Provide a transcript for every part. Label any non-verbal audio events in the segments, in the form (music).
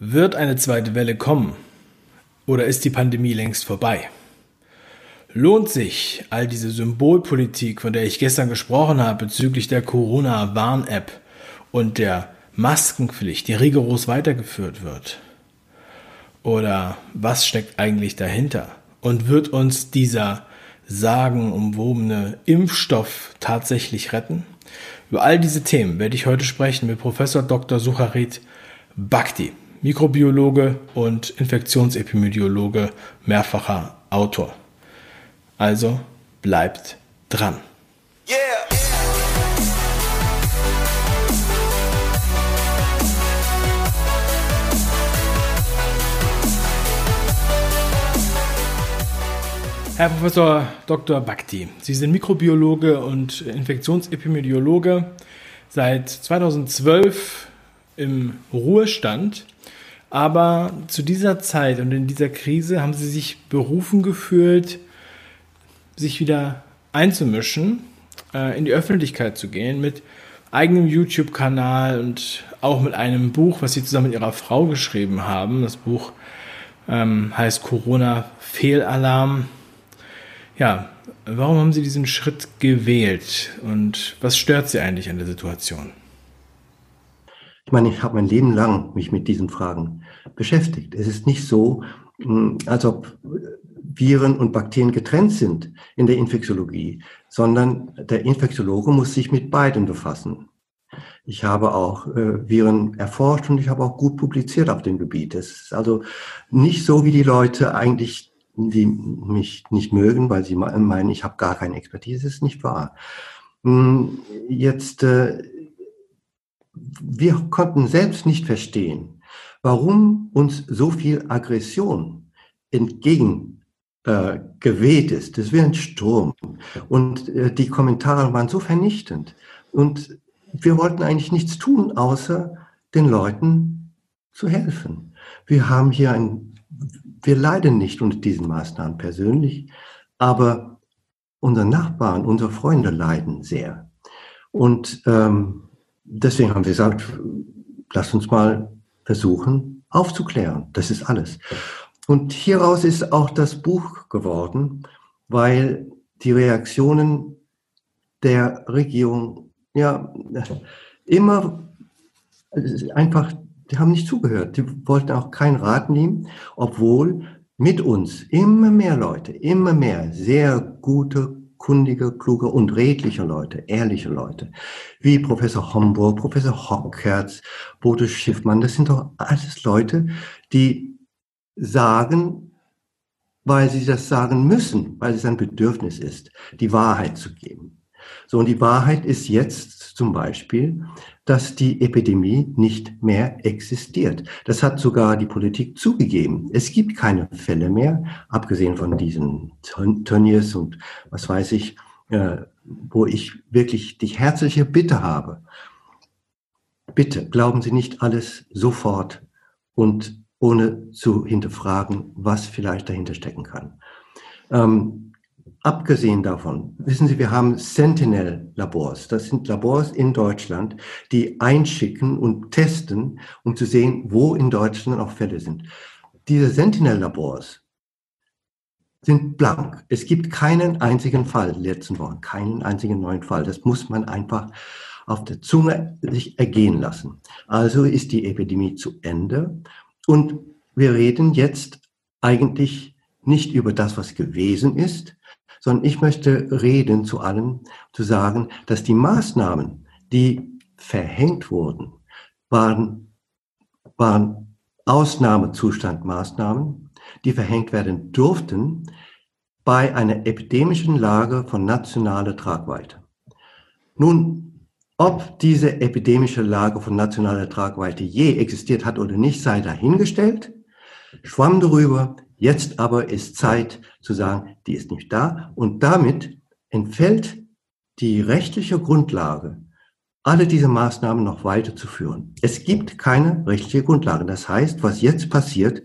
Wird eine zweite Welle kommen? Oder ist die Pandemie längst vorbei? Lohnt sich all diese Symbolpolitik, von der ich gestern gesprochen habe, bezüglich der Corona-Warn-App und der Maskenpflicht, die rigoros weitergeführt wird? Oder was steckt eigentlich dahinter? Und wird uns dieser sagenumwobene Impfstoff tatsächlich retten? Über all diese Themen werde ich heute sprechen mit Professor Dr. Sucharit Bhakti. Mikrobiologe und Infektionsepidemiologe, mehrfacher Autor. Also bleibt dran. Yeah. Herr Professor Dr. Bhakti, Sie sind Mikrobiologe und Infektionsepidemiologe, seit 2012 im Ruhestand. Aber zu dieser Zeit und in dieser Krise haben sie sich berufen gefühlt, sich wieder einzumischen, äh, in die Öffentlichkeit zu gehen mit eigenem YouTube-Kanal und auch mit einem Buch, was sie zusammen mit ihrer Frau geschrieben haben. Das Buch ähm, heißt Corona Fehlalarm. Ja, warum haben Sie diesen Schritt gewählt und was stört Sie eigentlich an der Situation? Ich meine, ich habe mein Leben lang mich mit diesen Fragen beschäftigt. Es ist nicht so, hm, als ob Viren und Bakterien getrennt sind in der Infektiologie, sondern der Infektiologe muss sich mit beiden befassen. Ich habe auch äh, Viren erforscht und ich habe auch gut publiziert auf dem Gebiet. Es ist also nicht so, wie die Leute eigentlich, die mich nicht mögen, weil sie meinen, ich habe gar keine Expertise. Das ist nicht wahr. Hm, jetzt äh, wir konnten selbst nicht verstehen, warum uns so viel Aggression entgegen äh, geweht ist. Das wäre ein Sturm. Und äh, die Kommentare waren so vernichtend. Und wir wollten eigentlich nichts tun, außer den Leuten zu helfen. Wir haben hier ein, wir leiden nicht unter diesen Maßnahmen persönlich, aber unsere Nachbarn, unsere Freunde leiden sehr. Und ähm, deswegen haben wir gesagt, lass uns mal versuchen aufzuklären. Das ist alles. Und hieraus ist auch das Buch geworden, weil die Reaktionen der Regierung ja immer einfach, die haben nicht zugehört. Die wollten auch keinen Rat nehmen, obwohl mit uns immer mehr Leute, immer mehr sehr gute kundige, kluge und redliche Leute, ehrliche Leute, wie Professor Homburg, Professor Hockherz, Bodo Schiffmann, das sind doch alles Leute, die sagen, weil sie das sagen müssen, weil es ein Bedürfnis ist, die Wahrheit zu geben. So, und die Wahrheit ist jetzt zum Beispiel, dass die Epidemie nicht mehr existiert. Das hat sogar die Politik zugegeben. Es gibt keine Fälle mehr, abgesehen von diesen Turniers und was weiß ich, äh, wo ich wirklich die herzliche Bitte habe. Bitte glauben Sie nicht alles sofort und ohne zu hinterfragen, was vielleicht dahinter stecken kann. Ähm, Abgesehen davon, wissen Sie, wir haben Sentinel-Labors. Das sind Labors in Deutschland, die einschicken und testen, um zu sehen, wo in Deutschland auch Fälle sind. Diese Sentinel-Labors sind blank. Es gibt keinen einzigen Fall, letzten Wochen, keinen einzigen neuen Fall. Das muss man einfach auf der Zunge sich ergehen lassen. Also ist die Epidemie zu Ende und wir reden jetzt eigentlich nicht über das, was gewesen ist, sondern ich möchte reden zu allem, zu sagen, dass die Maßnahmen, die verhängt wurden, waren, waren Ausnahmezustandmaßnahmen, die verhängt werden durften bei einer epidemischen Lage von nationaler Tragweite. Nun, ob diese epidemische Lage von nationaler Tragweite je existiert hat oder nicht, sei dahingestellt. Schwamm darüber, Jetzt aber ist Zeit zu sagen, die ist nicht da. Und damit entfällt die rechtliche Grundlage, alle diese Maßnahmen noch weiterzuführen. Es gibt keine rechtliche Grundlage. Das heißt, was jetzt passiert,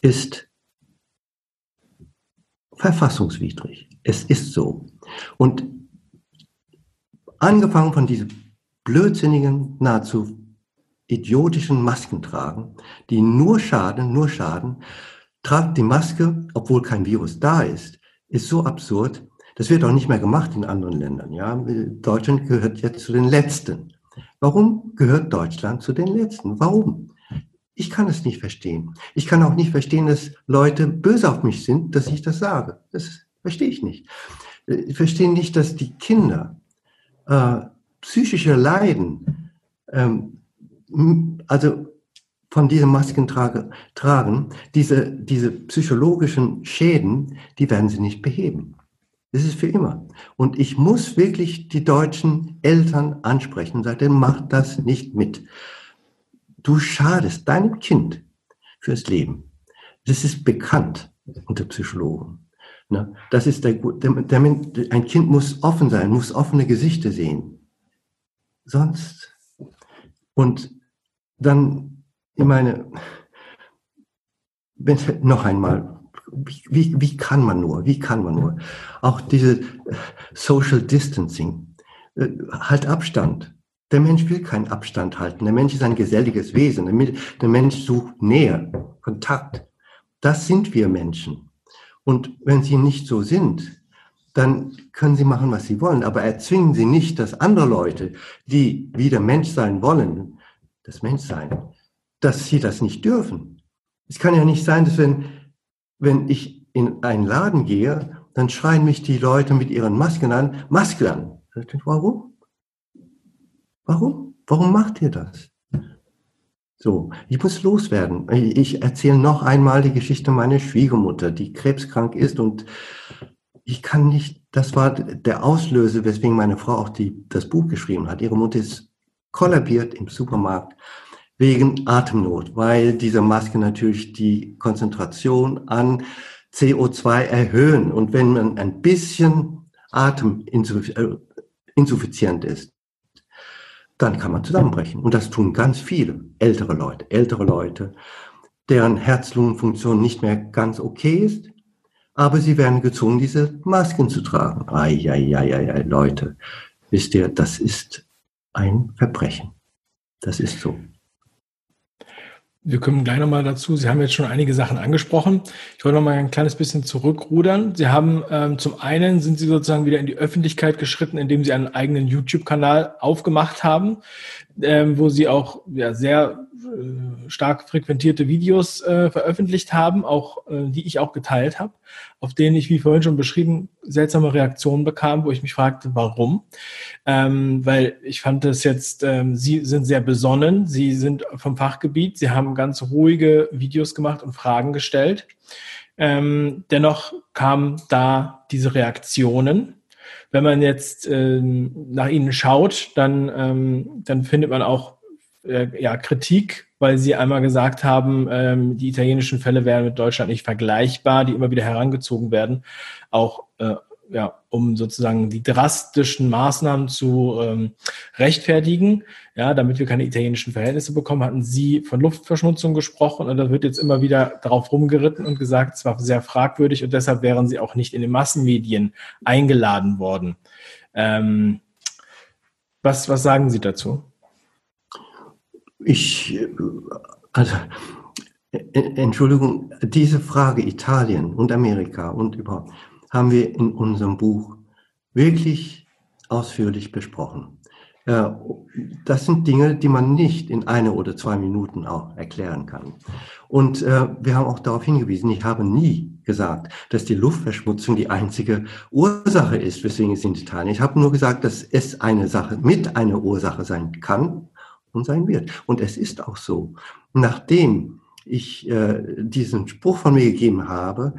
ist verfassungswidrig. Es ist so. Und angefangen von diesem blödsinnigen, nahezu idiotischen Masken tragen, die nur schaden, nur schaden. Tragt die Maske, obwohl kein Virus da ist, ist so absurd. Das wird auch nicht mehr gemacht in anderen Ländern. Ja, Deutschland gehört jetzt zu den Letzten. Warum gehört Deutschland zu den Letzten? Warum? Ich kann es nicht verstehen. Ich kann auch nicht verstehen, dass Leute böse auf mich sind, dass ich das sage. Das verstehe ich nicht. Ich verstehe nicht, dass die Kinder äh, psychische Leiden, ähm, also von diesem Masken tragen, diese, diese psychologischen Schäden, die werden sie nicht beheben. Das ist für immer. Und ich muss wirklich die deutschen Eltern ansprechen und sagen, mach das nicht mit. Du schadest deinem Kind fürs Leben. Das ist bekannt unter Psychologen. Ne? Das ist der, der, der, ein Kind muss offen sein, muss offene Gesichter sehen. Sonst. Und dann, ich meine, wenn, noch einmal, wie, wie, kann man nur, wie kann man nur? Auch diese Social Distancing, äh, halt Abstand. Der Mensch will keinen Abstand halten. Der Mensch ist ein geselliges Wesen. Der Mensch sucht Nähe, Kontakt. Das sind wir Menschen. Und wenn sie nicht so sind, dann können sie machen, was sie wollen. Aber erzwingen sie nicht, dass andere Leute, die wieder Mensch sein wollen, das Menschsein, dass sie das nicht dürfen. Es kann ja nicht sein, dass wenn, wenn ich in einen Laden gehe, dann schreien mich die Leute mit ihren Masken an, Maske an. Warum? Warum? Warum macht ihr das? So, ich muss loswerden. Ich erzähle noch einmal die Geschichte meiner Schwiegermutter, die krebskrank ist und ich kann nicht, das war der Auslöser, weswegen meine Frau auch die, das Buch geschrieben hat. Ihre Mutter ist kollabiert im Supermarkt wegen Atemnot, weil diese Masken natürlich die Konzentration an CO2 erhöhen. Und wenn man ein bisschen ateminsuffizient äh, ist, dann kann man zusammenbrechen. Und das tun ganz viele ältere Leute, ältere Leute, deren Herz-Lungen-Funktion nicht mehr ganz okay ist, aber sie werden gezwungen, diese Masken zu tragen. Eieieiei, Leute, wisst ihr, das ist ein Verbrechen. Das ist so. Wir kommen gleich nochmal dazu. Sie haben jetzt schon einige Sachen angesprochen. Ich wollte nochmal ein kleines bisschen zurückrudern. Sie haben ähm, zum einen sind Sie sozusagen wieder in die Öffentlichkeit geschritten, indem Sie einen eigenen YouTube-Kanal aufgemacht haben, ähm, wo Sie auch ja, sehr stark frequentierte Videos äh, veröffentlicht haben, auch äh, die ich auch geteilt habe, auf denen ich, wie vorhin schon beschrieben, seltsame Reaktionen bekam, wo ich mich fragte, warum. Ähm, weil ich fand das jetzt, ähm, Sie sind sehr besonnen, Sie sind vom Fachgebiet, Sie haben ganz ruhige Videos gemacht und Fragen gestellt. Ähm, dennoch kamen da diese Reaktionen. Wenn man jetzt ähm, nach ihnen schaut, dann, ähm, dann findet man auch äh, ja, Kritik, weil sie einmal gesagt haben, ähm, die italienischen Fälle wären mit Deutschland nicht vergleichbar, die immer wieder herangezogen werden, auch äh, ja, um sozusagen die drastischen Maßnahmen zu ähm, rechtfertigen, ja, damit wir keine italienischen Verhältnisse bekommen, hatten Sie von Luftverschmutzung gesprochen und da wird jetzt immer wieder darauf rumgeritten und gesagt, es war sehr fragwürdig und deshalb wären Sie auch nicht in den Massenmedien eingeladen worden. Ähm, was, was sagen Sie dazu? Ich, also, Entschuldigung, diese Frage Italien und Amerika und überhaupt haben wir in unserem Buch wirklich ausführlich besprochen. Das sind Dinge, die man nicht in eine oder zwei Minuten auch erklären kann. Und äh, wir haben auch darauf hingewiesen, ich habe nie gesagt, dass die Luftverschmutzung die einzige Ursache ist, weswegen es in Italien. Ich habe nur gesagt, dass es eine Sache mit einer Ursache sein kann, und sein wird. Und es ist auch so. Nachdem ich äh, diesen Spruch von mir gegeben habe,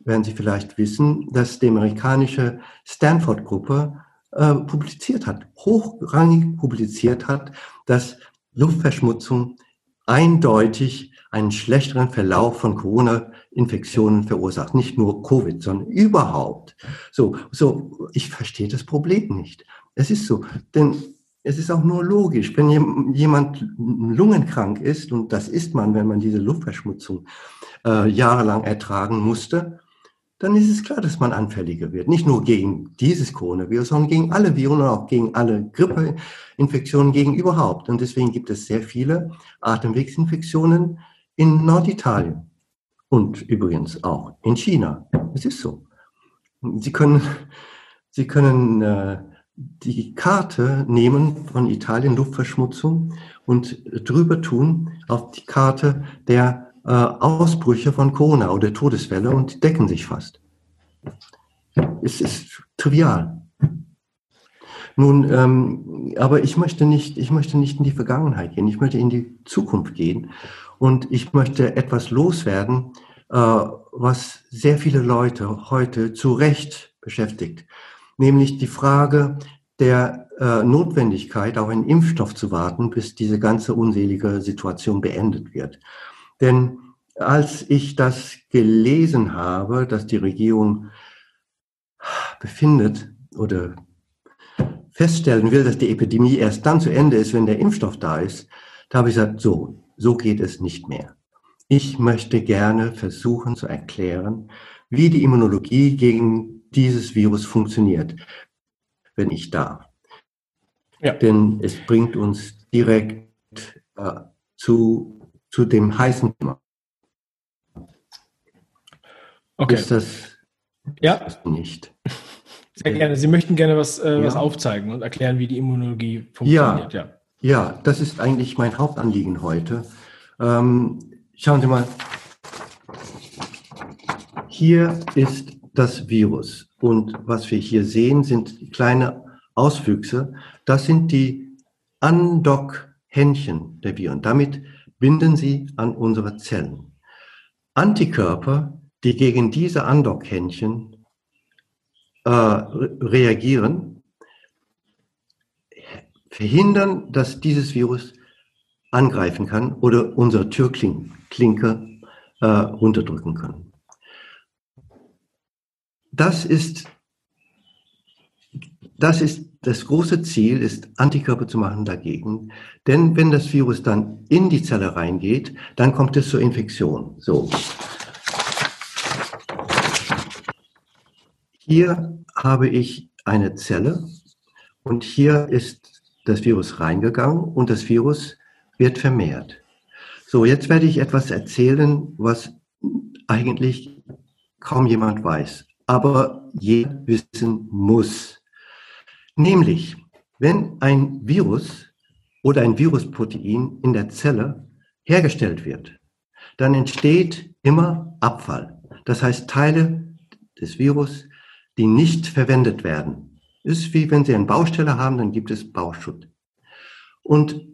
werden Sie vielleicht wissen, dass die amerikanische Stanford-Gruppe äh, publiziert hat, hochrangig publiziert hat, dass Luftverschmutzung eindeutig einen schlechteren Verlauf von Corona-Infektionen verursacht. Nicht nur Covid, sondern überhaupt. So, so, ich verstehe das Problem nicht. Es ist so, denn es ist auch nur logisch, wenn jemand lungenkrank ist, und das ist man, wenn man diese Luftverschmutzung äh, jahrelang ertragen musste, dann ist es klar, dass man anfälliger wird. Nicht nur gegen dieses Coronavirus, sondern gegen alle Viren und auch gegen alle Grippeinfektionen, gegen überhaupt. Und deswegen gibt es sehr viele Atemwegsinfektionen in Norditalien und übrigens auch in China. Es ist so. Sie können, Sie können äh, die Karte nehmen von Italien, Luftverschmutzung, und drüber tun auf die Karte der äh, Ausbrüche von Corona oder Todesfälle und decken sich fast. Es ist trivial. Nun, ähm, aber ich möchte nicht, ich möchte nicht in die Vergangenheit gehen. Ich möchte in die Zukunft gehen und ich möchte etwas loswerden, äh, was sehr viele Leute heute zu Recht beschäftigt, nämlich die Frage der äh, Notwendigkeit, auf einen Impfstoff zu warten, bis diese ganze unselige Situation beendet wird. Denn als ich das gelesen habe, dass die Regierung befindet oder feststellen will, dass die Epidemie erst dann zu Ende ist, wenn der Impfstoff da ist, da habe ich gesagt, so, so geht es nicht mehr. Ich möchte gerne versuchen zu erklären, wie die Immunologie gegen dieses Virus funktioniert, wenn ich darf. Ja. Denn es bringt uns direkt äh, zu, zu dem heißen Thema. Okay. Ist das ja. nicht? Sehr gerne. Sie möchten gerne was, äh, ja. was aufzeigen und erklären, wie die Immunologie funktioniert. Ja, ja. ja das ist eigentlich mein Hauptanliegen heute. Ähm, schauen Sie mal. Hier ist das Virus. Und was wir hier sehen, sind kleine Auswüchse. Das sind die Andock-Händchen der Viren. Damit binden sie an unsere Zellen. Antikörper die gegen diese Andockhändchen äh, reagieren, verhindern, dass dieses Virus angreifen kann oder unsere Türklinke äh, runterdrücken kann. Das ist, das ist das große Ziel, ist Antikörper zu machen dagegen. Denn wenn das Virus dann in die Zelle reingeht, dann kommt es zur Infektion. So. Hier habe ich eine Zelle und hier ist das Virus reingegangen und das Virus wird vermehrt. So, jetzt werde ich etwas erzählen, was eigentlich kaum jemand weiß, aber jeder wissen muss. Nämlich, wenn ein Virus oder ein Virusprotein in der Zelle hergestellt wird, dann entsteht immer Abfall. Das heißt, Teile des Virus die nicht verwendet werden. Ist wie wenn Sie eine Baustelle haben, dann gibt es Bauschutt. Und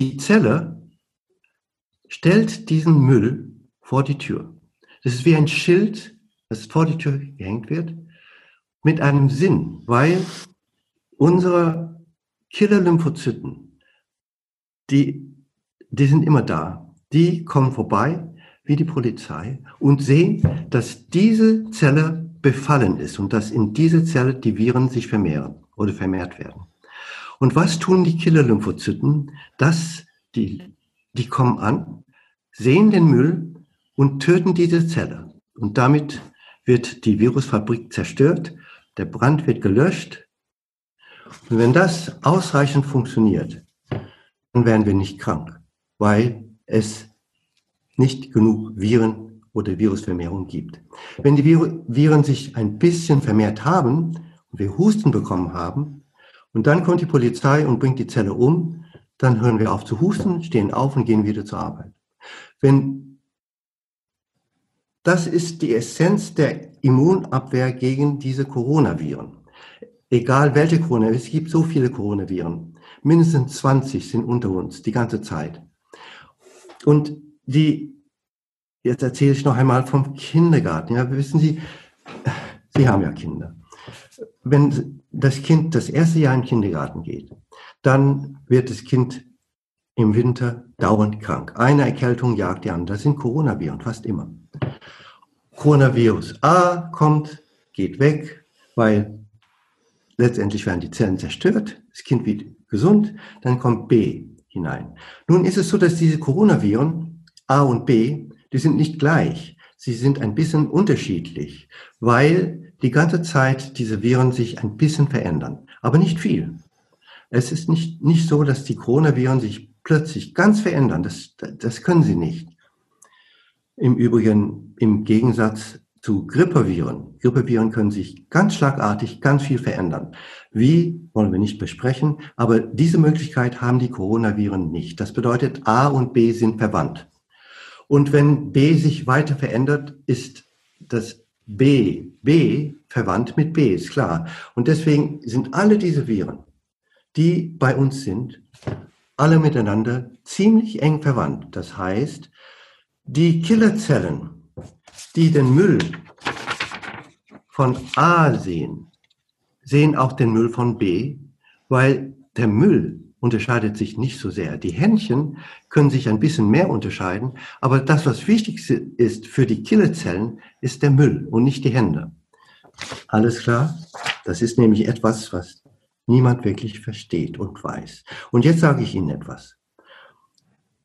die Zelle stellt diesen Müll vor die Tür. Das ist wie ein Schild, das vor die Tür gehängt wird, mit einem Sinn, weil unsere Killer-Lymphozyten, die, die sind immer da. Die kommen vorbei, wie die Polizei, und sehen, dass diese Zelle befallen ist und dass in diese Zelle die Viren sich vermehren oder vermehrt werden. Und was tun die Killer-Lymphozyten? Das, die, die kommen an, sehen den Müll und töten diese Zelle. Und damit wird die Virusfabrik zerstört, der Brand wird gelöscht. Und wenn das ausreichend funktioniert, dann werden wir nicht krank, weil es nicht genug Viren oder Virusvermehrung gibt. Wenn die Viren sich ein bisschen vermehrt haben und wir Husten bekommen haben und dann kommt die Polizei und bringt die Zelle um, dann hören wir auf zu husten, stehen auf und gehen wieder zur Arbeit. Wenn das ist die Essenz der Immunabwehr gegen diese Coronaviren. Egal welche Corona, es gibt so viele Coronaviren. Mindestens 20 sind unter uns die ganze Zeit. Und die Jetzt erzähle ich noch einmal vom Kindergarten. Ja, wissen Sie, Sie haben ja Kinder. Wenn das Kind das erste Jahr in den Kindergarten geht, dann wird das Kind im Winter dauernd krank. Eine Erkältung jagt die andere. Das sind Coronaviren, fast immer. Coronavirus A kommt, geht weg, weil letztendlich werden die Zellen zerstört, das Kind wird gesund, dann kommt B hinein. Nun ist es so, dass diese Coronaviren A und B die sind nicht gleich. sie sind ein bisschen unterschiedlich, weil die ganze Zeit diese Viren sich ein bisschen verändern, aber nicht viel. Es ist nicht, nicht so, dass die Coronaviren sich plötzlich ganz verändern. Das, das können sie nicht. Im Übrigen, im Gegensatz zu Grippeviren. Grippeviren können sich ganz schlagartig ganz viel verändern. Wie, wollen wir nicht besprechen, aber diese Möglichkeit haben die Coronaviren nicht. Das bedeutet, A und B sind verwandt. Und wenn B sich weiter verändert, ist das B, B verwandt mit B, ist klar. Und deswegen sind alle diese Viren, die bei uns sind, alle miteinander ziemlich eng verwandt. Das heißt, die Killerzellen, die den Müll von A sehen, sehen auch den Müll von B, weil der Müll unterscheidet sich nicht so sehr. Die Händchen können sich ein bisschen mehr unterscheiden, aber das, was wichtig ist für die Killerzellen, ist der Müll und nicht die Hände. Alles klar? Das ist nämlich etwas, was niemand wirklich versteht und weiß. Und jetzt sage ich Ihnen etwas.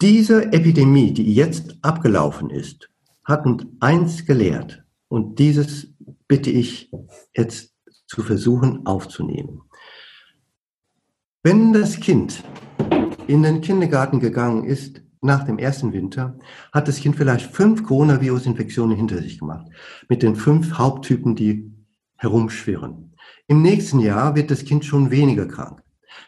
Diese Epidemie, die jetzt abgelaufen ist, hat uns eins gelehrt. Und dieses bitte ich jetzt zu versuchen aufzunehmen. Wenn das Kind in den Kindergarten gegangen ist nach dem ersten Winter, hat das Kind vielleicht fünf Coronavirus-Infektionen hinter sich gemacht, mit den fünf Haupttypen, die herumschwirren. Im nächsten Jahr wird das Kind schon weniger krank.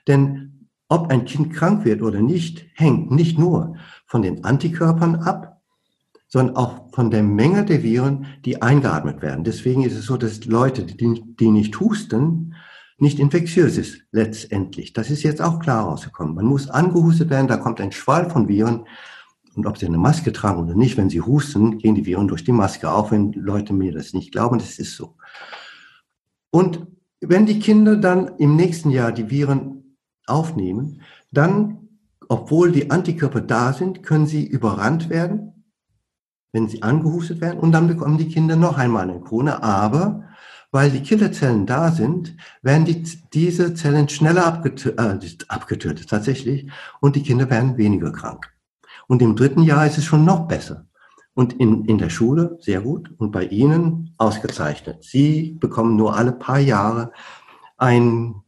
Denn ob ein Kind krank wird oder nicht, hängt nicht nur von den Antikörpern ab, sondern auch von der Menge der Viren, die eingeatmet werden. Deswegen ist es so, dass Leute, die, die nicht husten, nicht infektiös ist letztendlich. Das ist jetzt auch klar rausgekommen. Man muss angehustet werden, da kommt ein Schwall von Viren. Und ob sie eine Maske tragen oder nicht, wenn sie husten, gehen die Viren durch die Maske, auch wenn Leute mir das nicht glauben, das ist so. Und wenn die Kinder dann im nächsten Jahr die Viren aufnehmen, dann, obwohl die Antikörper da sind, können sie überrannt werden, wenn sie angehustet werden, und dann bekommen die Kinder noch einmal eine Krone. Aber weil die Killerzellen da sind, werden die, diese Zellen schneller abgetötet, äh, abgetötet tatsächlich und die Kinder werden weniger krank. Und im dritten Jahr ist es schon noch besser. Und in, in der Schule sehr gut und bei Ihnen ausgezeichnet. Sie bekommen nur alle paar Jahre einen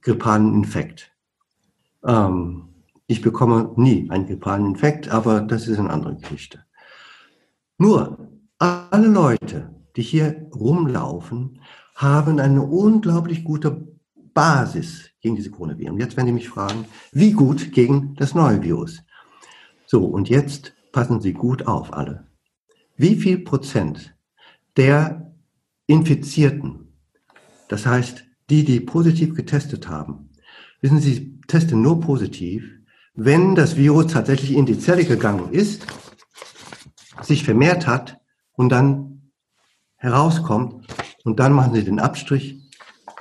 grippalen Infekt. Ähm, ich bekomme nie einen grippalen Infekt, aber das ist eine andere Geschichte. Nur, alle Leute, die hier rumlaufen, haben eine unglaublich gute Basis gegen diese Coronaviren. Jetzt werden Sie mich fragen, wie gut gegen das neue Virus? So, und jetzt passen Sie gut auf, alle. Wie viel Prozent der Infizierten, das heißt, die, die positiv getestet haben, wissen Sie, testen nur positiv, wenn das Virus tatsächlich in die Zelle gegangen ist, sich vermehrt hat und dann herauskommt und dann machen Sie den Abstrich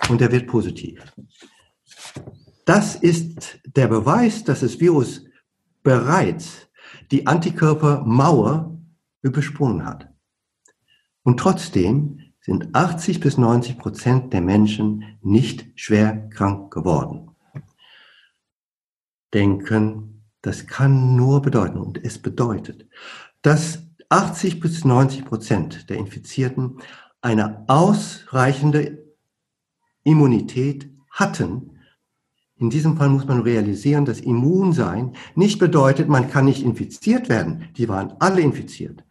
und der wird positiv. Das ist der Beweis, dass das Virus bereits die Antikörpermauer übersprungen hat. Und trotzdem sind 80 bis 90 Prozent der Menschen nicht schwer krank geworden. Denken, das kann nur bedeuten, und es bedeutet, dass 80 bis 90 Prozent der Infizierten eine ausreichende Immunität hatten, in diesem Fall muss man realisieren, dass Immunsein nicht bedeutet, man kann nicht infiziert werden. Die waren alle infiziert.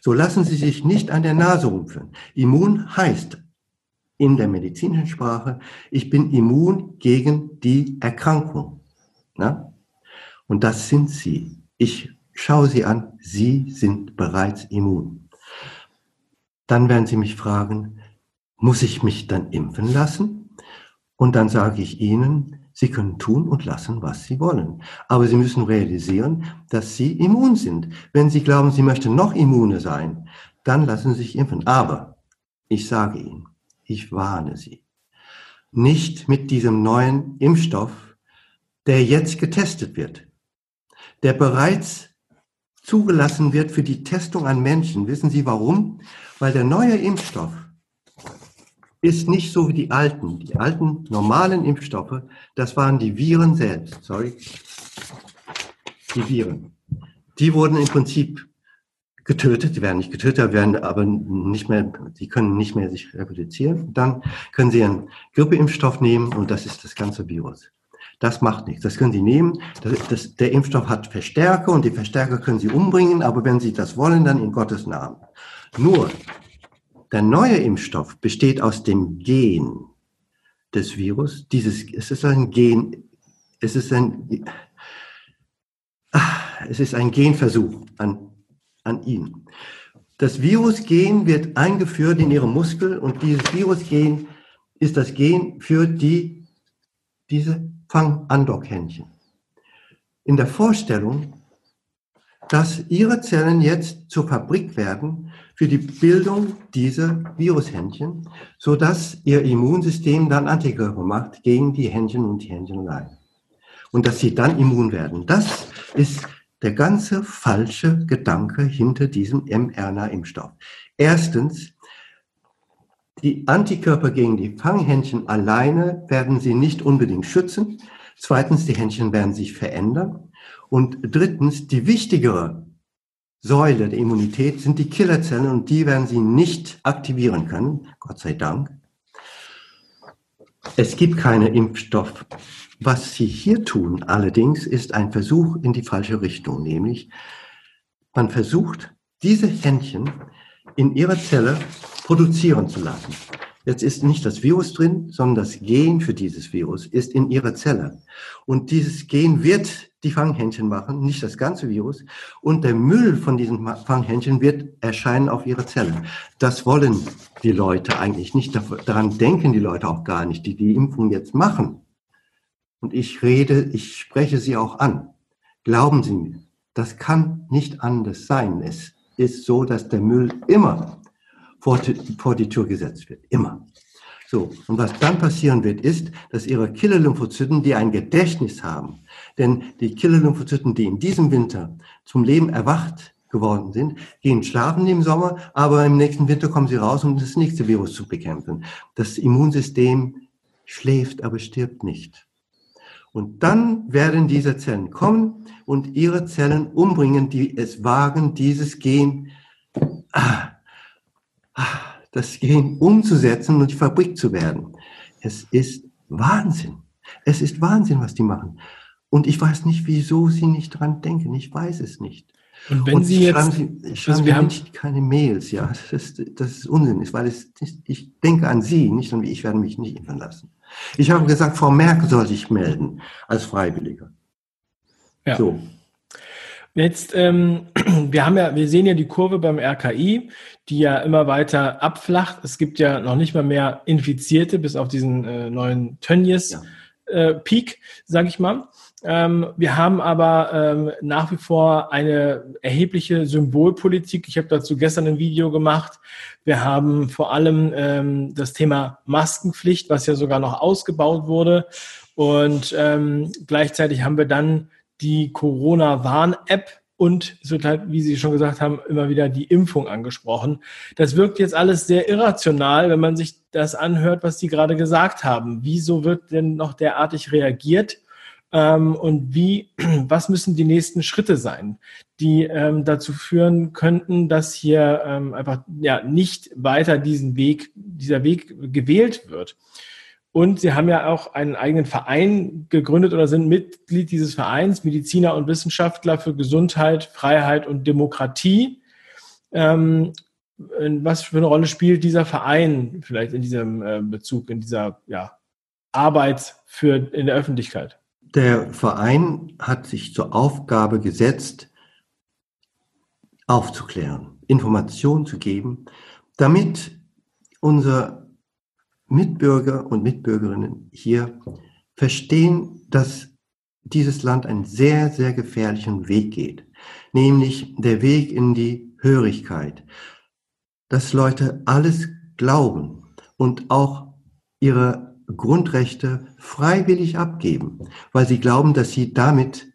So lassen Sie sich nicht an der Nase rumpfen. Immun heißt in der medizinischen Sprache, ich bin immun gegen die Erkrankung. Na? Und das sind Sie. Ich schaue Sie an, Sie sind bereits immun. Dann werden Sie mich fragen, muss ich mich dann impfen lassen? Und dann sage ich ihnen, sie können tun und lassen, was sie wollen. Aber sie müssen realisieren, dass sie immun sind. Wenn sie glauben, sie möchten noch immune sein, dann lassen sie sich impfen. Aber ich sage ihnen, ich warne sie, nicht mit diesem neuen Impfstoff, der jetzt getestet wird, der bereits zugelassen wird für die Testung an Menschen. Wissen Sie warum? Weil der neue Impfstoff ist nicht so wie die alten. Die alten normalen Impfstoffe, das waren die Viren selbst. Sorry. Die Viren. Die wurden im Prinzip getötet, die werden nicht getötet, werden aber nicht mehr, die können nicht mehr sich reproduzieren. Dann können sie einen Grippeimpfstoff nehmen und das ist das ganze Virus. Das macht nichts. Das können Sie nehmen. Das, das, der Impfstoff hat Verstärker und die Verstärker können Sie umbringen, aber wenn Sie das wollen, dann in Gottes Namen. Nur, der neue Impfstoff besteht aus dem Gen des Virus. Dieses, es ist ein Gen, es ist ein, ach, es ist ein Genversuch an, an ihn. Das Virusgen wird eingeführt in Ihre Muskel und dieses Virusgen ist das Gen für die, diese Fang-Andockhändchen. In der Vorstellung, dass Ihre Zellen jetzt zur Fabrik werden für die Bildung dieser Virushändchen, so dass Ihr Immunsystem dann Antikörper macht gegen die Händchen und die Händchenlein. Und dass Sie dann immun werden. Das ist der ganze falsche Gedanke hinter diesem mRNA-Impfstoff. Erstens, die Antikörper gegen die Fanghändchen alleine werden sie nicht unbedingt schützen. Zweitens, die Händchen werden sich verändern. Und drittens, die wichtigere Säule der Immunität sind die Killerzellen und die werden sie nicht aktivieren können, Gott sei Dank. Es gibt keinen Impfstoff. Was sie hier tun allerdings ist ein Versuch in die falsche Richtung, nämlich man versucht, diese Händchen in ihrer Zelle produzieren zu lassen. Jetzt ist nicht das Virus drin, sondern das Gen für dieses Virus ist in ihrer Zelle. Und dieses Gen wird die Fanghändchen machen, nicht das ganze Virus. Und der Müll von diesen Fanghändchen wird erscheinen auf ihrer Zelle. Das wollen die Leute eigentlich nicht. Daran denken die Leute auch gar nicht, die die Impfung jetzt machen. Und ich rede, ich spreche sie auch an. Glauben Sie mir, das kann nicht anders sein. Es ist so, dass der Müll immer vor, vor die Tür gesetzt wird. Immer. So, und was dann passieren wird, ist, dass ihre Killer-Lymphozyten, die ein Gedächtnis haben, denn die Killer-Lymphozyten, die in diesem Winter zum Leben erwacht geworden sind, gehen schlafen im Sommer, aber im nächsten Winter kommen sie raus, um das nächste Virus zu bekämpfen. Das Immunsystem schläft, aber stirbt nicht. Und dann werden diese Zellen kommen und ihre Zellen umbringen, die es wagen, dieses Gen, ah, das Gen umzusetzen und die Fabrik zu werden. Es ist Wahnsinn. Es ist Wahnsinn, was die machen. Und ich weiß nicht, wieso sie nicht dran denken. Ich weiß es nicht. Und wenn und Sie jetzt, Sie, schreiben also wir haben nicht keine Mails, ja, das, das ist Unsinn, weil es, ich denke an Sie, nicht an mich. Ich werde mich nicht impfen lassen. Ich habe gesagt, Frau Merkel soll sich melden als Freiwilliger. Ja. So. Jetzt, ähm, (clears throat) wir haben ja, wir sehen ja die Kurve beim RKI, die ja immer weiter abflacht. Es gibt ja noch nicht mal mehr Infizierte, bis auf diesen äh, neuen Tönnies ja. äh, sage ich mal. Ähm, wir haben aber ähm, nach wie vor eine erhebliche Symbolpolitik. Ich habe dazu gestern ein Video gemacht. Wir haben vor allem ähm, das Thema Maskenpflicht, was ja sogar noch ausgebaut wurde. Und ähm, gleichzeitig haben wir dann die Corona-Warn-App und es wird halt, wie Sie schon gesagt haben, immer wieder die Impfung angesprochen. Das wirkt jetzt alles sehr irrational, wenn man sich das anhört, was Sie gerade gesagt haben. Wieso wird denn noch derartig reagiert? Ähm, und wie, (clears throat) was müssen die nächsten Schritte sein, die ähm, dazu führen könnten, dass hier ähm, einfach ja nicht weiter diesen Weg, dieser Weg gewählt wird. Und Sie haben ja auch einen eigenen Verein gegründet oder sind Mitglied dieses Vereins, Mediziner und Wissenschaftler für Gesundheit, Freiheit und Demokratie. Ähm, was für eine Rolle spielt dieser Verein vielleicht in diesem äh, Bezug, in dieser ja, Arbeit für, in der Öffentlichkeit? Der Verein hat sich zur Aufgabe gesetzt, aufzuklären, Informationen zu geben, damit unser Mitbürger und Mitbürgerinnen hier verstehen, dass dieses Land einen sehr, sehr gefährlichen Weg geht, nämlich der Weg in die Hörigkeit, dass Leute alles glauben und auch ihre Grundrechte freiwillig abgeben, weil sie glauben, dass sie damit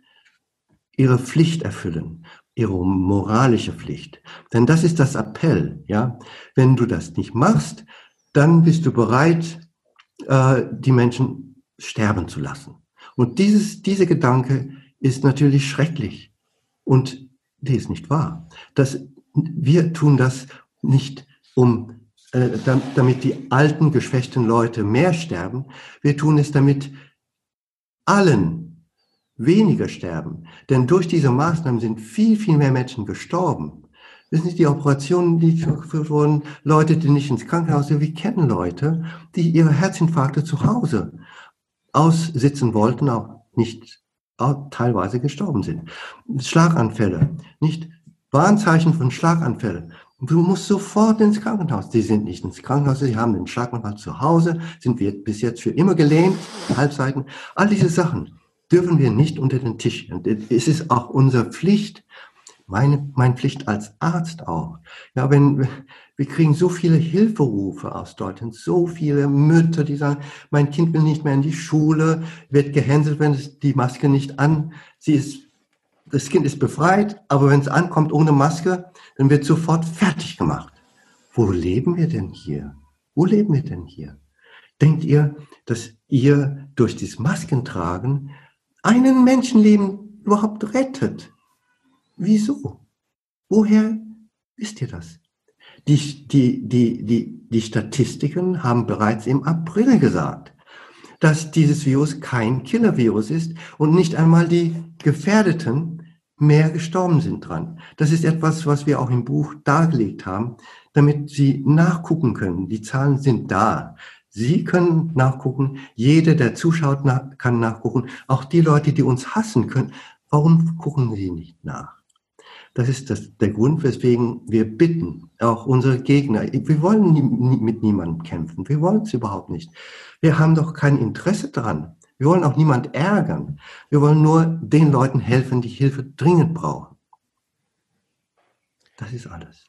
ihre Pflicht erfüllen, ihre moralische Pflicht. Denn das ist das Appell, ja. Wenn du das nicht machst, dann bist du bereit, äh, die Menschen sterben zu lassen. Und dieses, dieser Gedanke ist natürlich schrecklich und die ist nicht wahr. Das, wir tun das nicht, um äh, damit die alten, geschwächten Leute mehr sterben. Wir tun es, damit allen weniger sterben. Denn durch diese Maßnahmen sind viel, viel mehr Menschen gestorben. Wissen Sie, die Operationen, die durchgeführt wurden, Leute, die nicht ins Krankenhaus sind, wir kennen Leute, die ihre Herzinfarkte zu Hause aussitzen wollten, auch nicht auch teilweise gestorben sind. Schlaganfälle, nicht Warnzeichen von Schlaganfällen. Du musst sofort ins Krankenhaus. Die sind nicht ins Krankenhaus, sie haben den Schlaganfall zu Hause, sind wir bis jetzt für immer gelähmt, Halbseiten. All diese Sachen dürfen wir nicht unter den Tisch. Und es ist auch unsere Pflicht, meine, meine Pflicht als Arzt auch. Ja, wenn, wir kriegen so viele Hilferufe aus Deutschland, so viele Mütter, die sagen, mein Kind will nicht mehr in die Schule, wird gehänselt, wenn es die Maske nicht an, sie ist, das Kind ist befreit, aber wenn es ankommt ohne Maske, dann wird sofort fertig gemacht. Wo leben wir denn hier? Wo leben wir denn hier? Denkt ihr, dass ihr durch das Maskentragen einen Menschenleben überhaupt rettet? Wieso? Woher wisst ihr das? Die, die, die, die, die Statistiken haben bereits im April gesagt, dass dieses Virus kein Killer-Virus ist und nicht einmal die Gefährdeten mehr gestorben sind dran. Das ist etwas, was wir auch im Buch dargelegt haben, damit Sie nachgucken können. Die Zahlen sind da. Sie können nachgucken. Jeder, der zuschaut, kann nachgucken. Auch die Leute, die uns hassen können. Warum gucken Sie nicht nach? Das ist das, der Grund, weswegen wir bitten, auch unsere Gegner, wir wollen nie, nie, mit niemandem kämpfen, wir wollen es überhaupt nicht. Wir haben doch kein Interesse daran. Wir wollen auch niemand ärgern. Wir wollen nur den Leuten helfen, die Hilfe dringend brauchen. Das ist alles.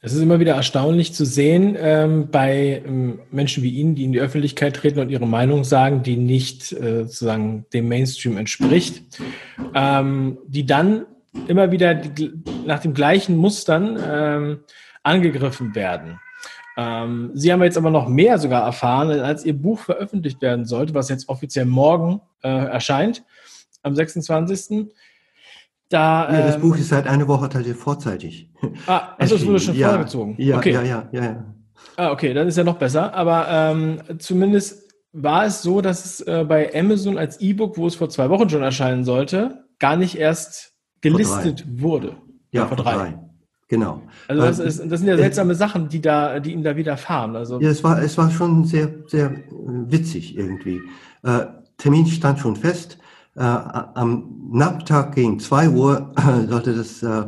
Es ist immer wieder erstaunlich zu sehen ähm, bei ähm, Menschen wie Ihnen, die in die Öffentlichkeit treten und ihre Meinung sagen, die nicht äh, sozusagen dem Mainstream entspricht, ähm, die dann immer wieder nach dem gleichen Mustern ähm, angegriffen werden. Ähm, Sie haben jetzt aber noch mehr sogar erfahren, als Ihr Buch veröffentlicht werden sollte, was jetzt offiziell morgen äh, erscheint, am 26. Da, ja, das ähm, Buch ist seit einer Woche tatsächlich vorzeitig. Ah, also (laughs) es wurde schon ja, vorgezogen. Ja, okay. ja, ja, ja, ja. Ah, okay, dann ist ja noch besser. Aber ähm, zumindest war es so, dass es äh, bei Amazon als E-Book, wo es vor zwei Wochen schon erscheinen sollte, gar nicht erst gelistet wurde. Ja, vor, drei. drei. Genau. Also das, ist, das sind ja seltsame Sachen, die da, die ihm da widerfahren. Also ja, es war, es war schon sehr, sehr äh, witzig irgendwie. Äh, Termin stand schon fest. Äh, am Nachmittag gegen zwei Uhr äh, sollte das äh,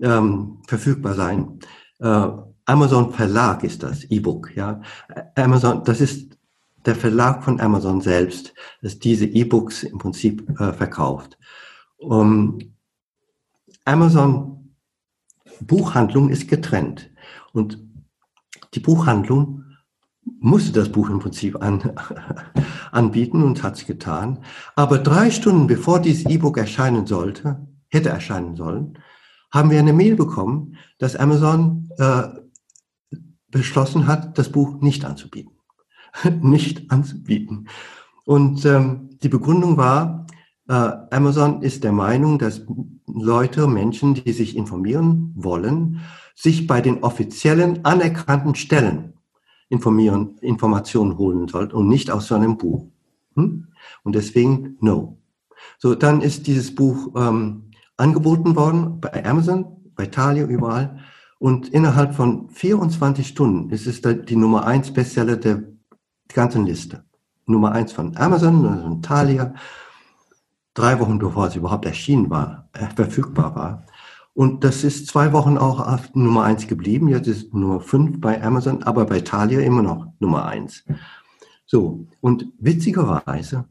ähm, verfügbar sein. Äh, Amazon Verlag ist das E-Book. Ja, Amazon, das ist der Verlag von Amazon selbst, das diese E-Books im Prinzip verkauft. Um, Amazon Buchhandlung ist getrennt. Und die Buchhandlung musste das Buch im Prinzip an, (laughs) anbieten und hat es getan. Aber drei Stunden bevor dieses E-Book erscheinen sollte, hätte erscheinen sollen, haben wir eine Mail bekommen, dass Amazon äh, beschlossen hat, das Buch nicht anzubieten. (laughs) nicht anzubieten. Und ähm, die Begründung war, äh, Amazon ist der Meinung, dass Leute, Menschen, die sich informieren wollen, sich bei den offiziellen anerkannten Stellen informieren, Informationen holen sollten und nicht aus so einem Buch. Hm? Und deswegen no. So, dann ist dieses Buch ähm, angeboten worden bei Amazon, bei Thalia, überall. Und innerhalb von 24 Stunden ist es die Nummer eins Bestseller der ganzen Liste. Nummer eins von Amazon, also Thalia, drei Wochen bevor es überhaupt erschienen war, äh, verfügbar war. Und das ist zwei Wochen auch auf Nummer eins geblieben. Jetzt ist Nummer fünf bei Amazon, aber bei Thalia immer noch Nummer eins. So. Und witzigerweise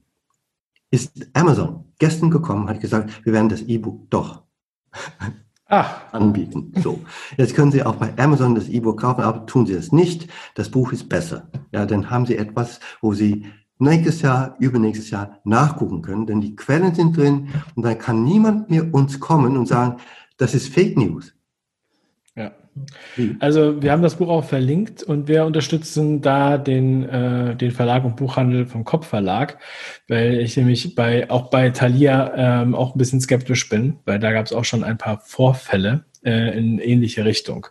ist Amazon gestern gekommen, hat gesagt, wir werden das E-Book doch Ach. (laughs) anbieten. So. Jetzt können Sie auch bei Amazon das E-Book kaufen, aber tun Sie es nicht. Das Buch ist besser. Ja, dann haben Sie etwas, wo Sie nächstes Jahr, übernächstes Jahr nachgucken können, denn die Quellen sind drin und dann kann niemand mehr uns kommen und sagen, das ist Fake News. Ja. Also wir haben das Buch auch verlinkt und wir unterstützen da den, äh, den Verlag und Buchhandel vom Kopfverlag, weil ich nämlich bei auch bei Thalia ähm, auch ein bisschen skeptisch bin, weil da gab es auch schon ein paar Vorfälle äh, in ähnliche Richtung.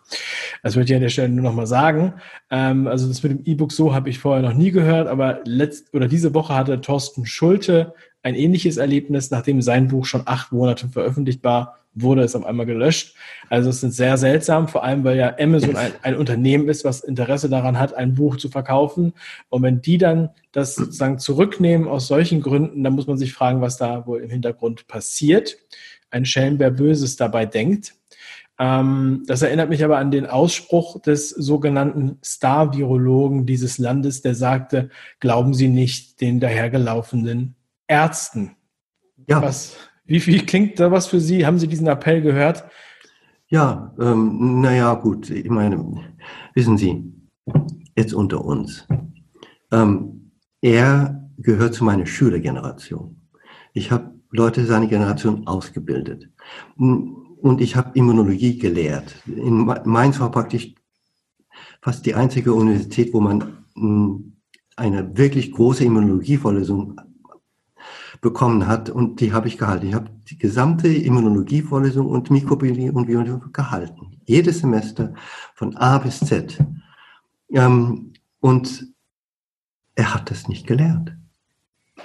Das möchte ich an der Stelle nur nochmal sagen. Ähm, also das mit dem E-Book so habe ich vorher noch nie gehört, aber letzt oder diese Woche hatte Thorsten Schulte ein ähnliches Erlebnis, nachdem sein Buch schon acht Monate veröffentlicht war, wurde es auf einmal gelöscht. Also es ist sehr seltsam, vor allem weil ja Amazon ein, ein, Unternehmen ist, was Interesse daran hat, ein Buch zu verkaufen. Und wenn die dann das sozusagen zurücknehmen aus solchen Gründen, dann muss man sich fragen, was da wohl im Hintergrund passiert. Ein Schelm, wer Böses dabei denkt. Ähm, das erinnert mich aber an den Ausspruch des sogenannten Star-Virologen dieses Landes, der sagte, glauben Sie nicht den dahergelaufenen Ärzten. Ja. Was, wie, wie klingt da was für Sie? Haben Sie diesen Appell gehört? Ja, ähm, naja, gut. Ich meine, wissen Sie, jetzt unter uns. Ähm, er gehört zu meiner Schülergeneration. Ich habe Leute seiner Generation ausgebildet. Und ich habe Immunologie gelehrt. In Mainz war praktisch fast die einzige Universität, wo man hm, eine wirklich große Immunologievorlesung bekommen hat und die habe ich gehalten. Ich habe die gesamte Immunologievorlesung und Mikrobiologie und Biologie gehalten. Jedes Semester von A bis Z. Ähm, und er hat das nicht gelernt.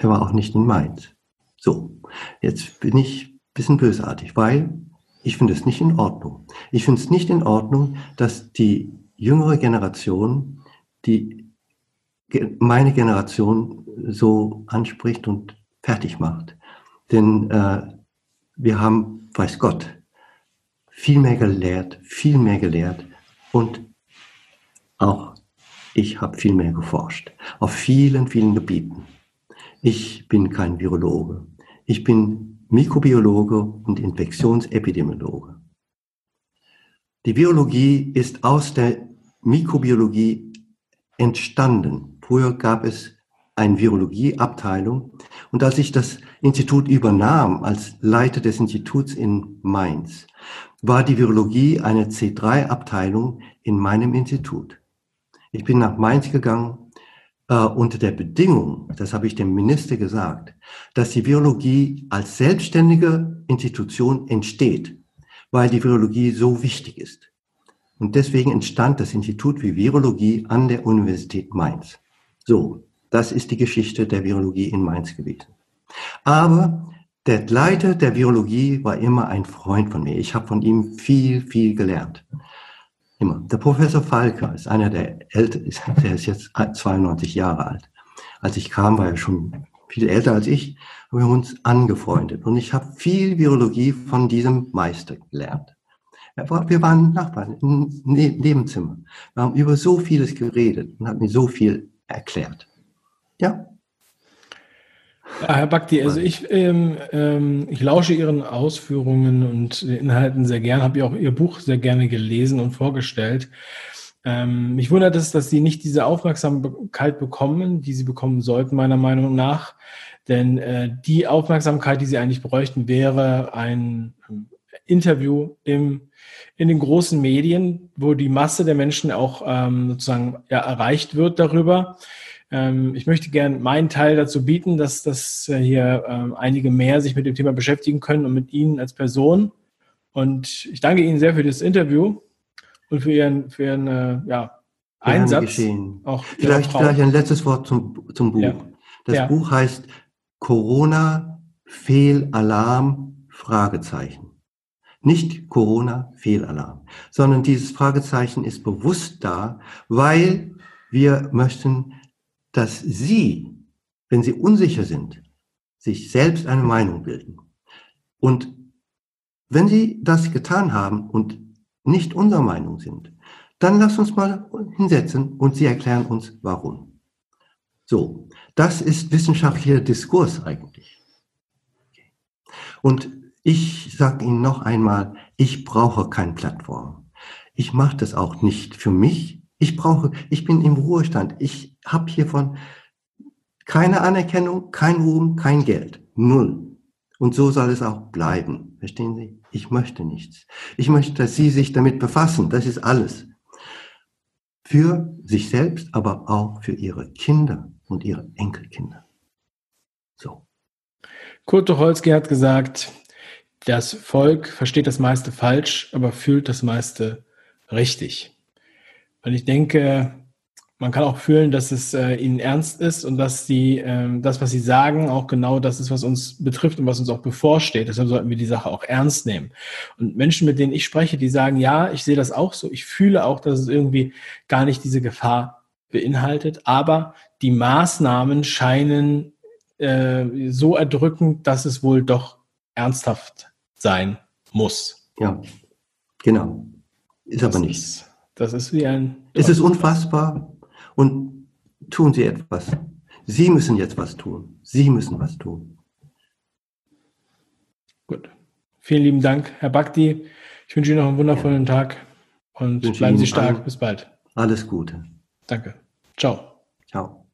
Er war auch nicht in Mainz. So, jetzt bin ich ein bisschen bösartig, weil ich finde es nicht in Ordnung. Ich finde es nicht in Ordnung, dass die jüngere Generation, die meine Generation so anspricht und fertig macht. Denn äh, wir haben, weiß Gott, viel mehr gelehrt, viel mehr gelehrt und auch ich habe viel mehr geforscht, auf vielen, vielen Gebieten. Ich bin kein Virologe. Ich bin Mikrobiologe und Infektionsepidemiologe. Die Virologie ist aus der Mikrobiologie entstanden. Früher gab es eine Virologieabteilung. Und als ich das Institut übernahm, als Leiter des Instituts in Mainz, war die Virologie eine C3-Abteilung in meinem Institut. Ich bin nach Mainz gegangen äh, unter der Bedingung, das habe ich dem Minister gesagt, dass die Virologie als selbstständige Institution entsteht, weil die Virologie so wichtig ist. Und deswegen entstand das Institut für Virologie an der Universität Mainz. So, das ist die Geschichte der Virologie in Mainz gewesen. Aber der Leiter der Virologie war immer ein Freund von mir. Ich habe von ihm viel, viel gelernt. Immer. Der Professor Falker ist einer der ältesten, der ist jetzt 92 Jahre alt. Als ich kam, war er schon viel älter als ich, haben wir uns angefreundet. Und ich habe viel Virologie von diesem Meister gelernt. Wir waren Nachbarn im Nebenzimmer. Wir haben über so vieles geredet und hat mir so viel erklärt. Ja. Ja, Herr Bakti, also ich, ähm, ähm, ich lausche Ihren Ausführungen und Inhalten sehr gern, habe ja auch Ihr Buch sehr gerne gelesen und vorgestellt. Ähm, mich wundert es, dass Sie nicht diese Aufmerksamkeit bekommen, die Sie bekommen sollten, meiner Meinung nach. Denn äh, die Aufmerksamkeit, die Sie eigentlich bräuchten, wäre ein Interview im, in den großen Medien, wo die Masse der Menschen auch ähm, sozusagen ja, erreicht wird darüber. Ähm, ich möchte gern meinen Teil dazu bieten, dass, dass äh, hier ähm, einige mehr sich mit dem Thema beschäftigen können und mit Ihnen als Person. Und ich danke Ihnen sehr für das Interview und für Ihren, für Ihren äh, ja, Einsatz. Auch vielleicht, vielleicht ein letztes Wort zum, zum Buch. Ja. Das ja. Buch heißt Corona Fehlalarm Fragezeichen. Nicht Corona Fehlalarm, sondern dieses Fragezeichen ist bewusst da, weil wir möchten dass Sie, wenn Sie unsicher sind, sich selbst eine Meinung bilden. Und wenn Sie das getan haben und nicht unserer Meinung sind, dann lass uns mal hinsetzen und Sie erklären uns, warum. So, das ist wissenschaftlicher Diskurs eigentlich. Und ich sage Ihnen noch einmal, ich brauche keine Plattform. Ich mache das auch nicht für mich. Ich brauche, ich bin im Ruhestand. Ich habe hiervon keine Anerkennung, kein Ruhm, kein Geld. Null. Und so soll es auch bleiben. Verstehen Sie? Ich möchte nichts. Ich möchte, dass Sie sich damit befassen. Das ist alles. Für sich selbst, aber auch für Ihre Kinder und Ihre Enkelkinder. So. Kurt Tucholsky hat gesagt, das Volk versteht das meiste falsch, aber fühlt das meiste richtig. Und ich denke, man kann auch fühlen, dass es äh, ihnen ernst ist und dass sie äh, das, was sie sagen, auch genau das ist, was uns betrifft und was uns auch bevorsteht. Deshalb sollten wir die Sache auch ernst nehmen. Und Menschen, mit denen ich spreche, die sagen, ja, ich sehe das auch so. Ich fühle auch, dass es irgendwie gar nicht diese Gefahr beinhaltet, aber die Maßnahmen scheinen äh, so erdrückend, dass es wohl doch ernsthaft sein muss. Ja, genau. Ist aber nicht. Ist, das ist wie ein. Es ist unfassbar und tun Sie etwas. Sie müssen jetzt was tun. Sie müssen was tun. Gut. Vielen lieben Dank, Herr Bakti. Ich wünsche Ihnen noch einen wundervollen ja. Tag und bleiben Sie stark. Bis bald. Alles Gute. Danke. Ciao. Ciao.